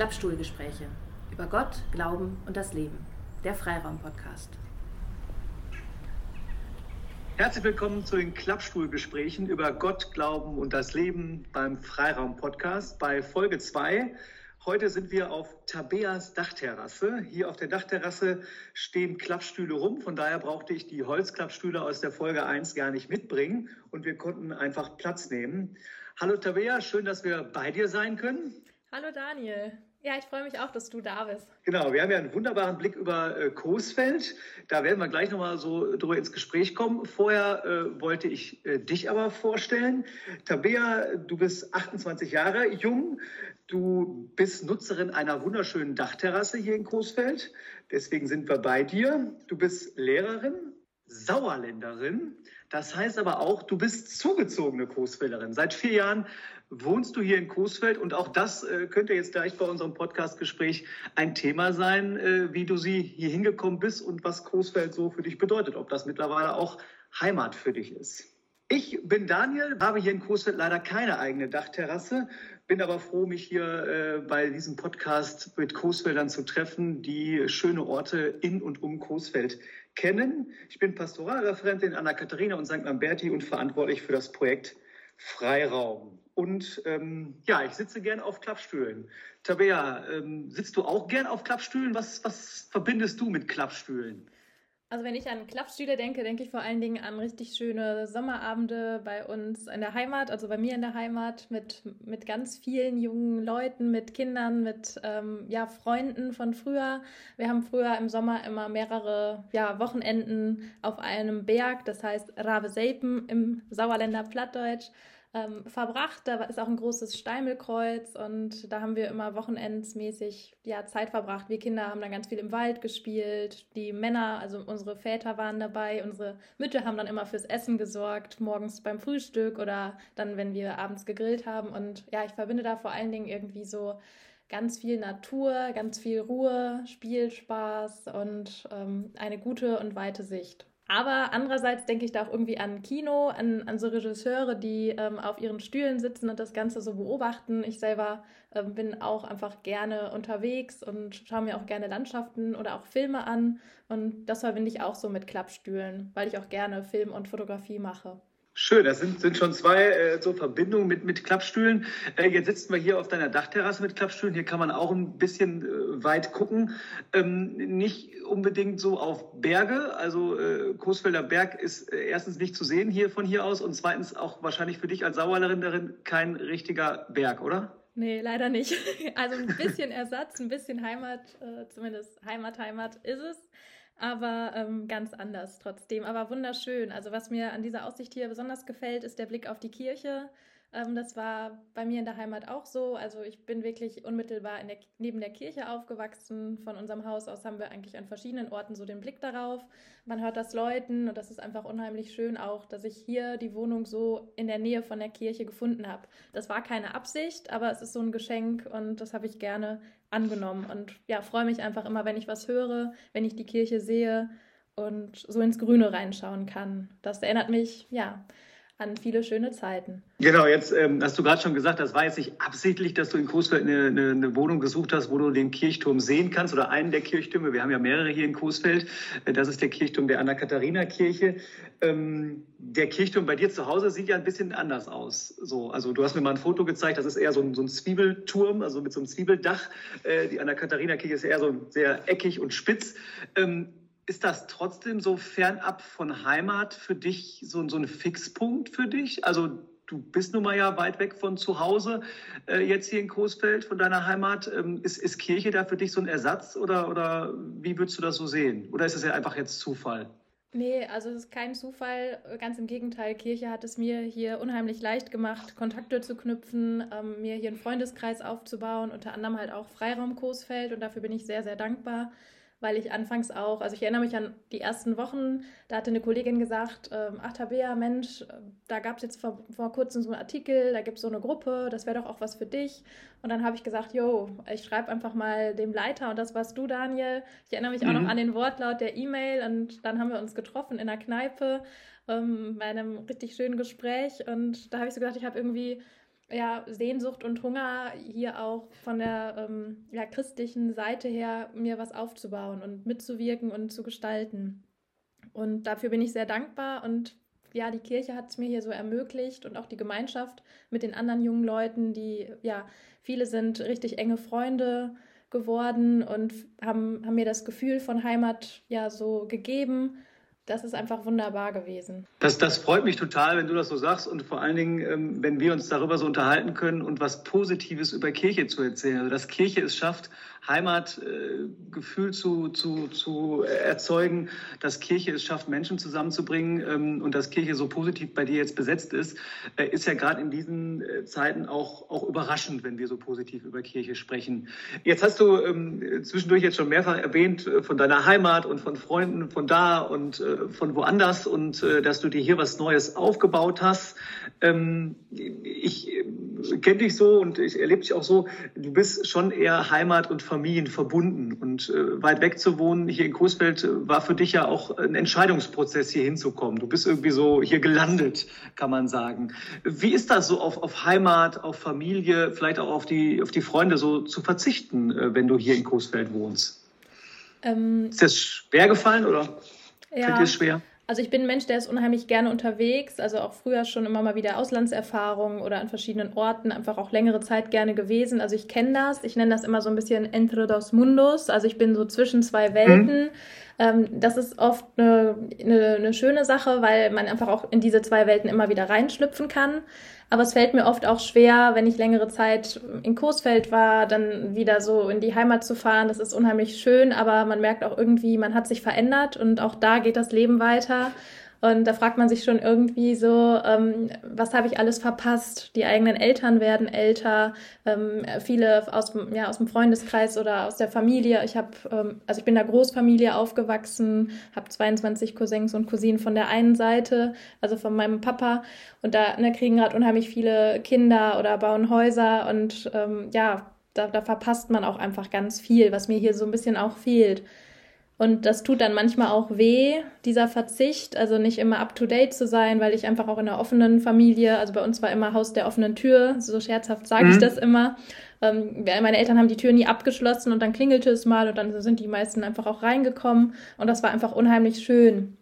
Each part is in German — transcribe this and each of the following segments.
Klappstuhlgespräche über Gott, Glauben und das Leben. Der Freiraum-Podcast. Herzlich willkommen zu den Klappstuhlgesprächen über Gott, Glauben und das Leben beim Freiraum-Podcast bei Folge 2. Heute sind wir auf Tabeas Dachterrasse. Hier auf der Dachterrasse stehen Klappstühle rum. Von daher brauchte ich die Holzklappstühle aus der Folge 1 gar nicht mitbringen und wir konnten einfach Platz nehmen. Hallo Tabea, schön, dass wir bei dir sein können. Hallo Daniel. Ja, ich freue mich auch, dass du da bist. Genau, wir haben ja einen wunderbaren Blick über äh, Coesfeld. Da werden wir gleich nochmal so drüber ins Gespräch kommen. Vorher äh, wollte ich äh, dich aber vorstellen. Tabea, du bist 28 Jahre jung. Du bist Nutzerin einer wunderschönen Dachterrasse hier in Coesfeld. Deswegen sind wir bei dir. Du bist Lehrerin, Sauerländerin. Das heißt aber auch, du bist zugezogene Coesfelderin. Seit vier Jahren wohnst du hier in Coesfeld und auch das äh, könnte jetzt gleich bei unserem Podcastgespräch ein Thema sein, äh, wie du sie hier hingekommen bist und was Coesfeld so für dich bedeutet, ob das mittlerweile auch Heimat für dich ist. Ich bin Daniel, habe hier in Coesfeld leider keine eigene Dachterrasse, bin aber froh, mich hier äh, bei diesem Podcast mit Coesfeldern zu treffen, die schöne Orte in und um Coesfeld kennen. Ich bin Pastoralreferentin Anna Katharina und St. Lamberti und verantwortlich für das Projekt Freiraum. Und ähm, ja, ich sitze gern auf Klappstühlen. Tabea, ähm, sitzt du auch gern auf Klappstühlen? Was, was verbindest du mit Klappstühlen? Also wenn ich an Klappstühle denke, denke ich vor allen Dingen an richtig schöne Sommerabende bei uns in der Heimat, also bei mir in der Heimat mit, mit ganz vielen jungen Leuten, mit Kindern, mit ähm, ja, Freunden von früher. Wir haben früher im Sommer immer mehrere ja, Wochenenden auf einem Berg, das heißt Rave-Selpen im Sauerländer Plattdeutsch ähm, verbracht. Da ist auch ein großes Steimelkreuz und da haben wir immer wochenendsmäßig ja, Zeit verbracht. Wir Kinder haben dann ganz viel im Wald gespielt. Die Männer, also unsere Väter waren dabei. Unsere Mütter haben dann immer fürs Essen gesorgt, morgens beim Frühstück oder dann, wenn wir abends gegrillt haben. Und ja, ich verbinde da vor allen Dingen irgendwie so ganz viel Natur, ganz viel Ruhe, Spielspaß und ähm, eine gute und weite Sicht. Aber andererseits denke ich da auch irgendwie an Kino, an, an so Regisseure, die ähm, auf ihren Stühlen sitzen und das Ganze so beobachten. Ich selber ähm, bin auch einfach gerne unterwegs und schaue mir auch gerne Landschaften oder auch Filme an. Und das verbinde ich auch so mit Klappstühlen, weil ich auch gerne Film und Fotografie mache. Schön, das sind, sind schon zwei äh, so Verbindungen mit, mit Klappstühlen. Äh, jetzt sitzen wir hier auf deiner Dachterrasse mit Klappstühlen. Hier kann man auch ein bisschen äh, weit gucken. Ähm, nicht unbedingt so auf Berge. Also äh, Coesfelder Berg ist äh, erstens nicht zu sehen hier von hier aus und zweitens auch wahrscheinlich für dich als Sauerländerin kein richtiger Berg, oder? Nee, leider nicht. Also ein bisschen Ersatz, ein bisschen Heimat, äh, zumindest Heimat, Heimat ist es aber ähm, ganz anders trotzdem, aber wunderschön. Also was mir an dieser Aussicht hier besonders gefällt, ist der Blick auf die Kirche. Ähm, das war bei mir in der Heimat auch so. Also ich bin wirklich unmittelbar der, neben der Kirche aufgewachsen. Von unserem Haus aus haben wir eigentlich an verschiedenen Orten so den Blick darauf. Man hört das Läuten und das ist einfach unheimlich schön auch, dass ich hier die Wohnung so in der Nähe von der Kirche gefunden habe. Das war keine Absicht, aber es ist so ein Geschenk und das habe ich gerne angenommen und ja, freue mich einfach immer, wenn ich was höre, wenn ich die Kirche sehe und so ins Grüne reinschauen kann. Das erinnert mich, ja, an viele schöne Zeiten. Genau, jetzt ähm, hast du gerade schon gesagt, das war jetzt nicht absichtlich, dass du in Coesfeld eine, eine, eine, Wohnung gesucht hast, wo du den Kirchturm sehen kannst oder einen der Kirchtürme. Wir haben ja mehrere hier in Coesfeld. Äh, das ist der Kirchturm der Anna-Katharina-Kirche. Ähm, der Kirchturm bei dir zu Hause sieht ja ein bisschen anders aus. So, also du hast mir mal ein Foto gezeigt, das ist eher so ein, so ein Zwiebelturm, also mit so einem Zwiebeldach. Äh, die Anna-Katharina-Kirche ist eher so sehr eckig und spitz. Ähm, ist das trotzdem so fernab von Heimat für dich so, so ein Fixpunkt für dich? Also du bist nun mal ja weit weg von zu Hause, äh, jetzt hier in Coesfeld, von deiner Heimat. Ähm, ist, ist Kirche da für dich so ein Ersatz oder, oder wie würdest du das so sehen? Oder ist es ja einfach jetzt Zufall? Nee, also es ist kein Zufall. Ganz im Gegenteil, Kirche hat es mir hier unheimlich leicht gemacht, Kontakte zu knüpfen, ähm, mir hier einen Freundeskreis aufzubauen, unter anderem halt auch Freiraum Coesfeld und dafür bin ich sehr, sehr dankbar weil ich anfangs auch, also ich erinnere mich an die ersten Wochen, da hatte eine Kollegin gesagt, ähm, ach Tabea, Mensch, da gab es jetzt vor, vor kurzem so einen Artikel, da gibt es so eine Gruppe, das wäre doch auch was für dich. Und dann habe ich gesagt, jo, ich schreibe einfach mal dem Leiter und das warst du, Daniel. Ich erinnere mich mhm. auch noch mhm. an den Wortlaut der E-Mail und dann haben wir uns getroffen in der Kneipe ähm, bei einem richtig schönen Gespräch und da habe ich so gedacht, ich habe irgendwie ja, Sehnsucht und Hunger, hier auch von der ähm, ja, christlichen Seite her mir was aufzubauen und mitzuwirken und zu gestalten. Und dafür bin ich sehr dankbar und ja, die Kirche hat es mir hier so ermöglicht und auch die Gemeinschaft mit den anderen jungen Leuten, die ja, viele sind richtig enge Freunde geworden und haben, haben mir das Gefühl von Heimat ja so gegeben das ist einfach wunderbar gewesen. Das, das freut mich total, wenn du das so sagst und vor allen Dingen, ähm, wenn wir uns darüber so unterhalten können und was Positives über Kirche zu erzählen. Also, dass Kirche es schafft, Heimatgefühl äh, zu, zu, zu erzeugen, dass Kirche es schafft, Menschen zusammenzubringen ähm, und dass Kirche so positiv bei dir jetzt besetzt ist, äh, ist ja gerade in diesen äh, Zeiten auch, auch überraschend, wenn wir so positiv über Kirche sprechen. Jetzt hast du ähm, zwischendurch jetzt schon mehrfach erwähnt äh, von deiner Heimat und von Freunden von da und von woanders und äh, dass du dir hier was Neues aufgebaut hast. Ähm, ich kenne dich so und ich erlebe dich auch so, du bist schon eher Heimat und Familien verbunden. Und äh, weit weg zu wohnen, hier in Coesfeld, äh, war für dich ja auch ein Entscheidungsprozess, hier hinzukommen. Du bist irgendwie so hier gelandet, kann man sagen. Wie ist das so auf, auf Heimat, auf Familie, vielleicht auch auf die, auf die Freunde so zu verzichten, äh, wenn du hier in Coesfeld wohnst? Ähm, ist das schwer gefallen oder ja. fällt dir schwer? Also ich bin ein Mensch, der ist unheimlich gerne unterwegs, also auch früher schon immer mal wieder Auslandserfahrungen oder an verschiedenen Orten, einfach auch längere Zeit gerne gewesen. Also ich kenne das, ich nenne das immer so ein bisschen entre dos mundos, also ich bin so zwischen zwei Welten. Mhm. Ähm, das ist oft eine, eine, eine schöne Sache, weil man einfach auch in diese zwei Welten immer wieder reinschlüpfen kann. Aber es fällt mir oft auch schwer, wenn ich längere Zeit in Coesfeld war, dann wieder so in die Heimat zu fahren. Das ist unheimlich schön, aber man merkt auch irgendwie, man hat sich verändert und auch da geht das Leben weiter. Und da fragt man sich schon irgendwie so, ähm, was habe ich alles verpasst? Die eigenen Eltern werden älter, ähm, viele aus, ja, aus dem Freundeskreis oder aus der Familie. Ich habe, ähm, also ich bin in der Großfamilie aufgewachsen, habe 22 Cousins und Cousinen von der einen Seite, also von meinem Papa. Und da ne, kriegen gerade unheimlich viele Kinder oder bauen Häuser und ähm, ja, da, da verpasst man auch einfach ganz viel, was mir hier so ein bisschen auch fehlt. Und das tut dann manchmal auch weh, dieser Verzicht, also nicht immer up-to-date zu sein, weil ich einfach auch in einer offenen Familie, also bei uns war immer Haus der offenen Tür, so scherzhaft sage mhm. ich das immer. Ähm, meine Eltern haben die Tür nie abgeschlossen und dann klingelte es mal und dann sind die meisten einfach auch reingekommen und das war einfach unheimlich schön.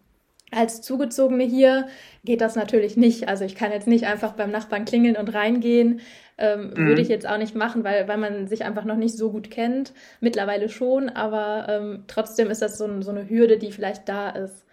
Als Zugezogene hier geht das natürlich nicht. Also ich kann jetzt nicht einfach beim Nachbarn klingeln und reingehen. Ähm, mhm. Würde ich jetzt auch nicht machen, weil, weil man sich einfach noch nicht so gut kennt. Mittlerweile schon, aber ähm, trotzdem ist das so, so eine Hürde, die vielleicht da ist.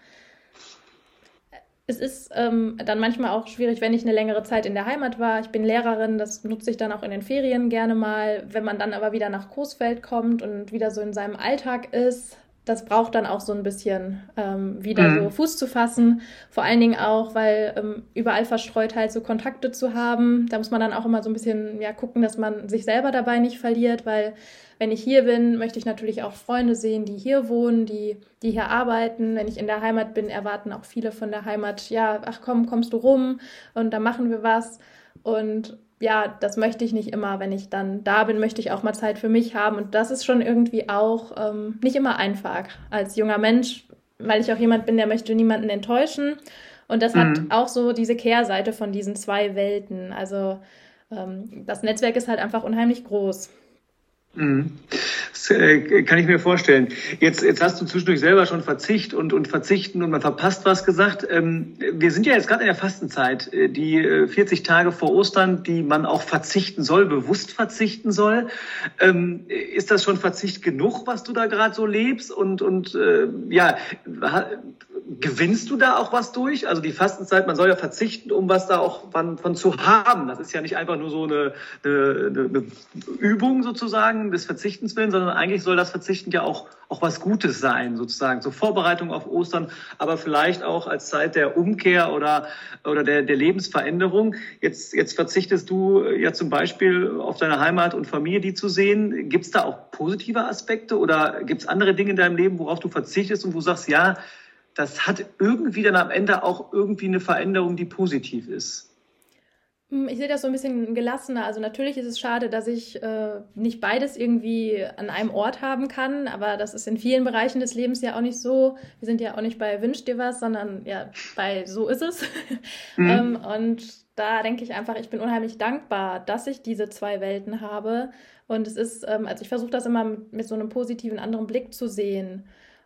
Es ist ähm, dann manchmal auch schwierig, wenn ich eine längere Zeit in der Heimat war. Ich bin Lehrerin, das nutze ich dann auch in den Ferien gerne mal. Wenn man dann aber wieder nach Coesfeld kommt und wieder so in seinem Alltag ist, das braucht dann auch so ein bisschen ähm, wieder mhm. so Fuß zu fassen. Vor allen Dingen auch, weil ähm, überall verstreut halt so Kontakte zu haben. Da muss man dann auch immer so ein bisschen ja gucken, dass man sich selber dabei nicht verliert, weil wenn ich hier bin, möchte ich natürlich auch Freunde sehen, die hier wohnen, die, die hier arbeiten. Wenn ich in der Heimat bin, erwarten auch viele von der Heimat, ja, ach komm, kommst du rum und da machen wir was. Und ja, das möchte ich nicht immer. Wenn ich dann da bin, möchte ich auch mal Zeit für mich haben. Und das ist schon irgendwie auch ähm, nicht immer einfach als junger Mensch, weil ich auch jemand bin, der möchte niemanden enttäuschen. Und das mhm. hat auch so diese Kehrseite von diesen zwei Welten. Also ähm, das Netzwerk ist halt einfach unheimlich groß. Mhm. Äh, kann ich mir vorstellen. Jetzt, jetzt hast du zwischendurch selber schon Verzicht und, und Verzichten und man verpasst was gesagt. Ähm, wir sind ja jetzt gerade in der Fastenzeit, äh, die 40 äh, Tage vor Ostern, die man auch verzichten soll, bewusst verzichten soll. Ähm, ist das schon Verzicht genug, was du da gerade so lebst? Und, und ja, gewinnst du da auch was durch? Also die Fastenzeit, man soll ja verzichten, um was da auch von, von zu haben. Das ist ja nicht einfach nur so eine, eine, eine Übung sozusagen des Verzichtens willen, sondern eigentlich soll das Verzichten ja auch, auch was Gutes sein, sozusagen, zur Vorbereitung auf Ostern, aber vielleicht auch als Zeit der Umkehr oder, oder der, der Lebensveränderung. Jetzt, jetzt verzichtest du ja zum Beispiel auf deine Heimat und Familie, die zu sehen. Gibt es da auch positive Aspekte oder gibt es andere Dinge in deinem Leben, worauf du verzichtest und wo du sagst, ja, das hat irgendwie dann am Ende auch irgendwie eine Veränderung, die positiv ist. Hm, ich sehe das so ein bisschen gelassener. Also natürlich ist es schade, dass ich äh, nicht beides irgendwie an einem Ort haben kann, aber das ist in vielen Bereichen des Lebens ja auch nicht so. Wir sind ja auch nicht bei Wünsch dir was, sondern ja bei So ist es. Mhm. ähm, und da denke ich einfach, ich bin unheimlich dankbar, dass ich diese zwei Welten habe. Und es ist, ähm, also ich versuche das immer mit, mit so einem positiven anderen Blick zu sehen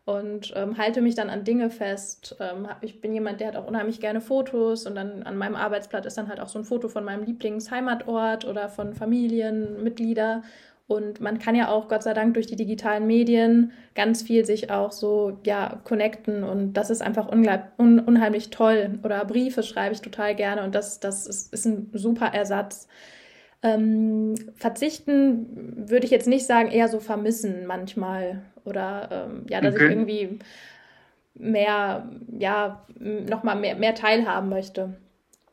und ähm, halte mich dann an Dinge fest. Ähm, ich bin jemand, der hat auch unheimlich gerne Fotos und dann an meinem Arbeitsplatz ist dann halt auch so ein Foto von meinem Lieblingsheimatort oder von Familienmitgliedern. Und man kann ja auch, Gott sei Dank, durch die digitalen Medien ganz viel sich auch so, ja, connecten. Und das ist einfach un unheimlich toll. Oder Briefe schreibe ich total gerne. Und das, das ist, ist ein super Ersatz. Ähm, verzichten würde ich jetzt nicht sagen, eher so vermissen manchmal. Oder ähm, ja, dass okay. ich irgendwie mehr, ja, nochmal mehr, mehr teilhaben möchte.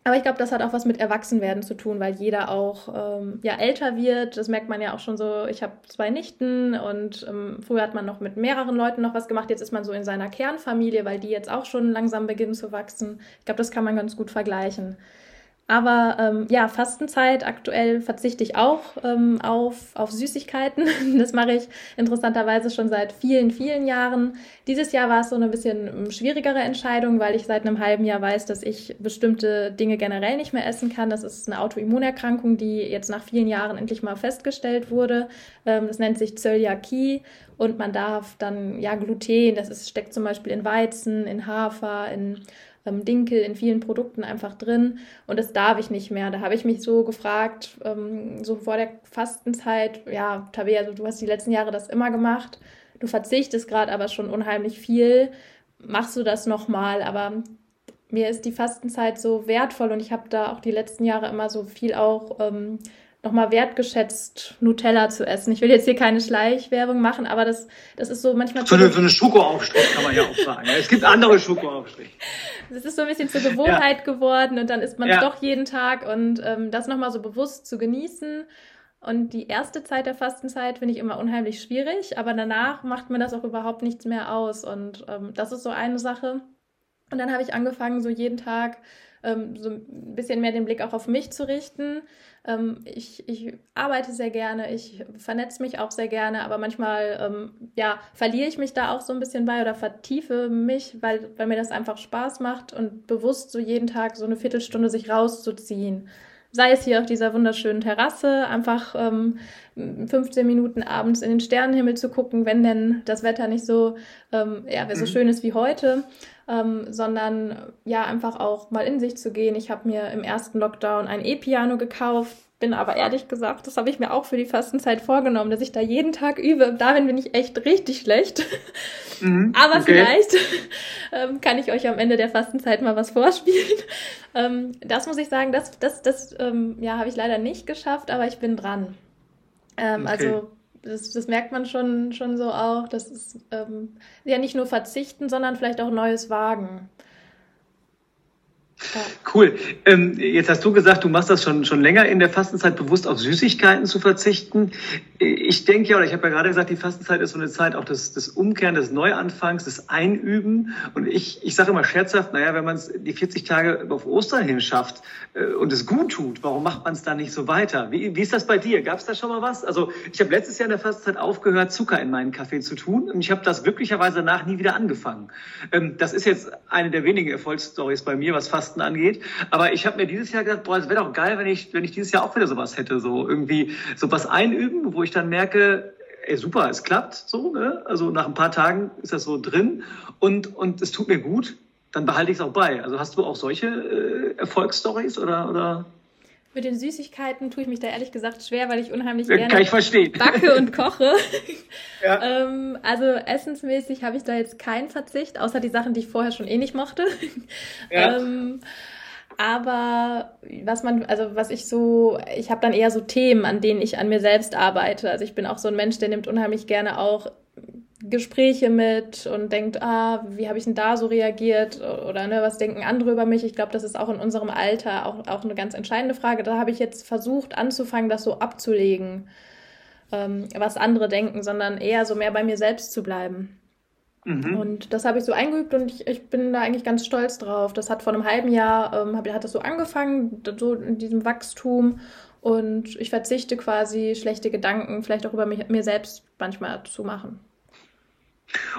Aber ich glaube, das hat auch was mit Erwachsenwerden zu tun, weil jeder auch ähm, ja älter wird. Das merkt man ja auch schon so. Ich habe zwei Nichten und ähm, früher hat man noch mit mehreren Leuten noch was gemacht. Jetzt ist man so in seiner Kernfamilie, weil die jetzt auch schon langsam beginnen zu wachsen. Ich glaube, das kann man ganz gut vergleichen. Aber ähm, ja, Fastenzeit, aktuell verzichte ich auch ähm, auf, auf Süßigkeiten. Das mache ich interessanterweise schon seit vielen, vielen Jahren. Dieses Jahr war es so eine bisschen ähm, schwierigere Entscheidung, weil ich seit einem halben Jahr weiß, dass ich bestimmte Dinge generell nicht mehr essen kann. Das ist eine Autoimmunerkrankung, die jetzt nach vielen Jahren endlich mal festgestellt wurde. Ähm, das nennt sich Zöliakie und man darf dann ja Gluten, das ist, steckt zum Beispiel in Weizen, in Hafer, in ähm, Dinkel in vielen Produkten einfach drin und das darf ich nicht mehr. Da habe ich mich so gefragt, ähm, so vor der Fastenzeit, ja, Tabea, also du hast die letzten Jahre das immer gemacht, du verzichtest gerade aber schon unheimlich viel, machst du das nochmal, aber mir ist die Fastenzeit so wertvoll und ich habe da auch die letzten Jahre immer so viel auch ähm, nochmal wertgeschätzt, Nutella zu essen. Ich will jetzt hier keine Schleichwerbung machen, aber das, das ist so manchmal. So eine, so eine Schokoaufstrich kann man ja auch sagen. Es gibt andere Schokoaufstriche. Das ist so ein bisschen zur Gewohnheit ja. geworden und dann isst man es ja. doch jeden Tag und ähm, das nochmal so bewusst zu genießen. Und die erste Zeit der Fastenzeit finde ich immer unheimlich schwierig, aber danach macht mir das auch überhaupt nichts mehr aus. Und ähm, das ist so eine Sache. Und dann habe ich angefangen, so jeden Tag ähm, so ein bisschen mehr den Blick auch auf mich zu richten. Ähm, ich, ich arbeite sehr gerne, ich vernetze mich auch sehr gerne, aber manchmal ähm, ja, verliere ich mich da auch so ein bisschen bei oder vertiefe mich, weil, weil mir das einfach Spaß macht und bewusst so jeden Tag so eine Viertelstunde sich rauszuziehen sei es hier auf dieser wunderschönen Terrasse, einfach ähm, 15 Minuten abends in den Sternenhimmel zu gucken, wenn denn das Wetter nicht so, ähm, ja, so mhm. schön ist wie heute ähm, sondern ja, einfach auch mal in sich zu gehen. Ich habe mir im ersten Lockdown ein E-Piano gekauft, bin aber ehrlich gesagt, das habe ich mir auch für die Fastenzeit vorgenommen, dass ich da jeden Tag übe. Darin bin ich echt richtig schlecht. Mhm, aber okay. vielleicht ähm, kann ich euch am Ende der Fastenzeit mal was vorspielen. Ähm, das muss ich sagen, das, das, das ähm, ja, habe ich leider nicht geschafft, aber ich bin dran. Ähm, okay. Also das, das merkt man schon, schon so auch. Das ist ähm, ja nicht nur verzichten, sondern vielleicht auch Neues wagen. Cool. Ähm, jetzt hast du gesagt, du machst das schon, schon länger in der Fastenzeit, bewusst auf Süßigkeiten zu verzichten. Ich denke ja, oder ich habe ja gerade gesagt, die Fastenzeit ist so eine Zeit auch des, des Umkehren, des Neuanfangs, des Einüben. Und ich, ich sage immer scherzhaft, naja, wenn man es die 40 Tage auf Ostern hin schafft äh, und es gut tut, warum macht man es dann nicht so weiter? Wie, wie ist das bei dir? Gab es da schon mal was? Also ich habe letztes Jahr in der Fastenzeit aufgehört, Zucker in meinen Kaffee zu tun. Und ich habe das glücklicherweise danach nie wieder angefangen. Ähm, das ist jetzt eine der wenigen Erfolgsstories bei mir, was Fasten angeht. Aber ich habe mir dieses Jahr gedacht, boah, es wäre doch geil, wenn ich, wenn ich dieses Jahr auch wieder sowas hätte. So irgendwie so was einüben, wo ich dann merke, ey, super, es klappt so, ne? Also nach ein paar Tagen ist das so drin und, und es tut mir gut, dann behalte ich es auch bei. Also hast du auch solche äh, Erfolgsstories oder, oder? Mit den Süßigkeiten tue ich mich da ehrlich gesagt schwer, weil ich unheimlich gerne Kann ich verstehen. backe und koche. ja. ähm, also essensmäßig habe ich da jetzt keinen Verzicht, außer die Sachen, die ich vorher schon eh nicht mochte. Ja. ähm, aber was man, also was ich so, ich habe dann eher so Themen, an denen ich an mir selbst arbeite. Also ich bin auch so ein Mensch, der nimmt unheimlich gerne auch Gespräche mit und denkt, ah, wie habe ich denn da so reagiert oder ne, was denken andere über mich? Ich glaube, das ist auch in unserem Alter auch, auch eine ganz entscheidende Frage. Da habe ich jetzt versucht anzufangen, das so abzulegen, ähm, was andere denken, sondern eher so mehr bei mir selbst zu bleiben. Mhm. Und das habe ich so eingeübt und ich, ich, bin da eigentlich ganz stolz drauf. Das hat vor einem halben Jahr, ähm, hat das so angefangen, so in diesem Wachstum. Und ich verzichte quasi, schlechte Gedanken vielleicht auch über mich, mir selbst manchmal zu machen.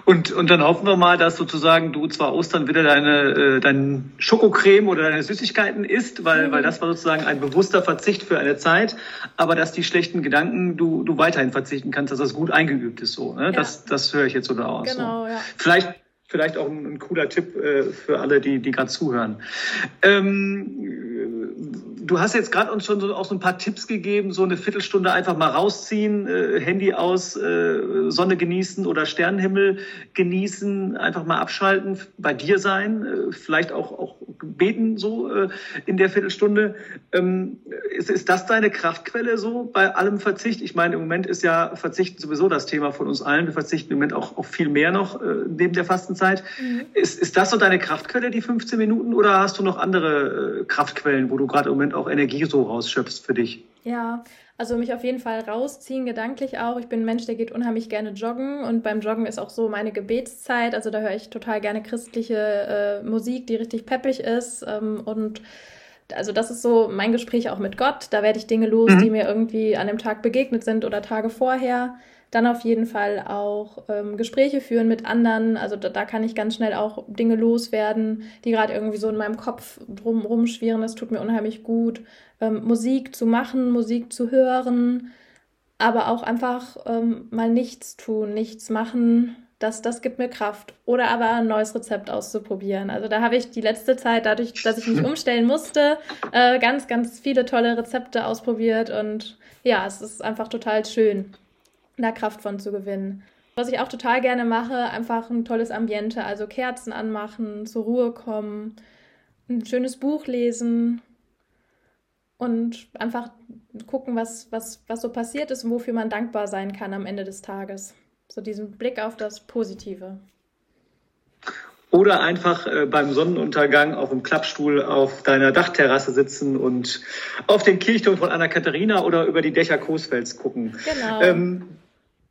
Und, und dann hoffen wir mal, dass sozusagen du zwar Ostern wieder deine, äh, dein Schokocreme oder deine Süßigkeiten isst, weil, weil das war sozusagen ein bewusster Verzicht für eine Zeit, aber dass die schlechten Gedanken du, du weiterhin verzichten kannst, dass das gut eingeübt ist so. Ne? Ja. Das, das höre ich jetzt so da aus. Genau, so. ja. Vielleicht vielleicht auch ein, ein cooler Tipp äh, für alle, die, die gerade zuhören. Ähm, du hast jetzt gerade uns schon so, auch so ein paar Tipps gegeben, so eine Viertelstunde einfach mal rausziehen, äh, Handy aus, äh, Sonne genießen oder Sternenhimmel genießen, einfach mal abschalten, bei dir sein, äh, vielleicht auch, auch beten so äh, in der Viertelstunde. Ähm, ist, ist das deine Kraftquelle so bei allem Verzicht? Ich meine, im Moment ist ja Verzichten sowieso das Thema von uns allen. Wir verzichten im Moment auch, auch viel mehr noch äh, neben der Fasten Fastenzeit. Mhm. Ist, ist das so deine Kraftquelle, die 15 Minuten, oder hast du noch andere äh, Kraftquellen, wo du gerade im Moment auch Energie so rausschöpfst für dich? Ja, also mich auf jeden Fall rausziehen, gedanklich auch. Ich bin ein Mensch, der geht unheimlich gerne joggen und beim Joggen ist auch so meine Gebetszeit. Also da höre ich total gerne christliche äh, Musik, die richtig peppig ist ähm, und also das ist so mein Gespräch auch mit Gott. Da werde ich Dinge los, mhm. die mir irgendwie an dem Tag begegnet sind oder Tage vorher. Dann auf jeden Fall auch ähm, Gespräche führen mit anderen. Also da, da, kann ich ganz schnell auch Dinge loswerden, die gerade irgendwie so in meinem Kopf drum rumschwirren. Das tut mir unheimlich gut. Ähm, Musik zu machen, Musik zu hören, aber auch einfach ähm, mal nichts tun, nichts machen. Das, das gibt mir Kraft. Oder aber ein neues Rezept auszuprobieren. Also da habe ich die letzte Zeit, dadurch, dass ich mich umstellen musste, äh, ganz, ganz viele tolle Rezepte ausprobiert. Und ja, es ist einfach total schön da Kraft von zu gewinnen. Was ich auch total gerne mache, einfach ein tolles Ambiente, also Kerzen anmachen, zur Ruhe kommen, ein schönes Buch lesen und einfach gucken, was, was, was so passiert ist und wofür man dankbar sein kann am Ende des Tages. So diesen Blick auf das Positive. Oder einfach äh, beim Sonnenuntergang auf dem Klappstuhl auf deiner Dachterrasse sitzen und auf den Kirchturm von Anna Katharina oder über die Dächer Coesfelds gucken. Genau. Ähm,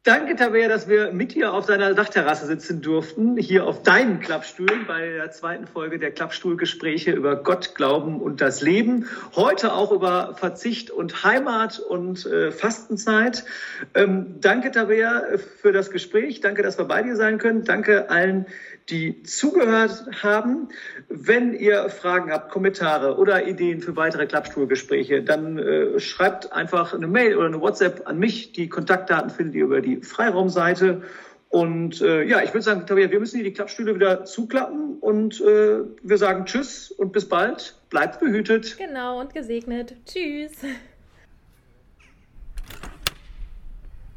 Danke, Tabea, dass wir mit dir auf deiner Dachterrasse sitzen durften, hier auf deinen Klappstühlen bei der zweiten Folge der Klappstuhlgespräche über Gott, Glauben und das Leben. Heute auch über Verzicht und Heimat und äh, Fastenzeit. Ähm, danke, Tabea, für das Gespräch. Danke, dass wir bei dir sein können. Danke allen, die zugehört haben. Wenn ihr Fragen habt, Kommentare oder Ideen für weitere Klappstuhlgespräche, dann äh, schreibt einfach eine Mail oder eine WhatsApp an mich. Die Kontaktdaten findet ihr über die Freiraumseite. Und äh, ja, ich würde sagen, Tabea, wir müssen hier die Klappstühle wieder zuklappen und äh, wir sagen Tschüss und bis bald. Bleibt behütet. Genau und gesegnet. Tschüss.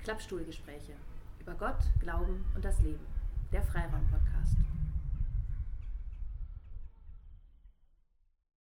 Klappstuhlgespräche über Gott, Glauben und das Leben. Der Freiraum-Podcast.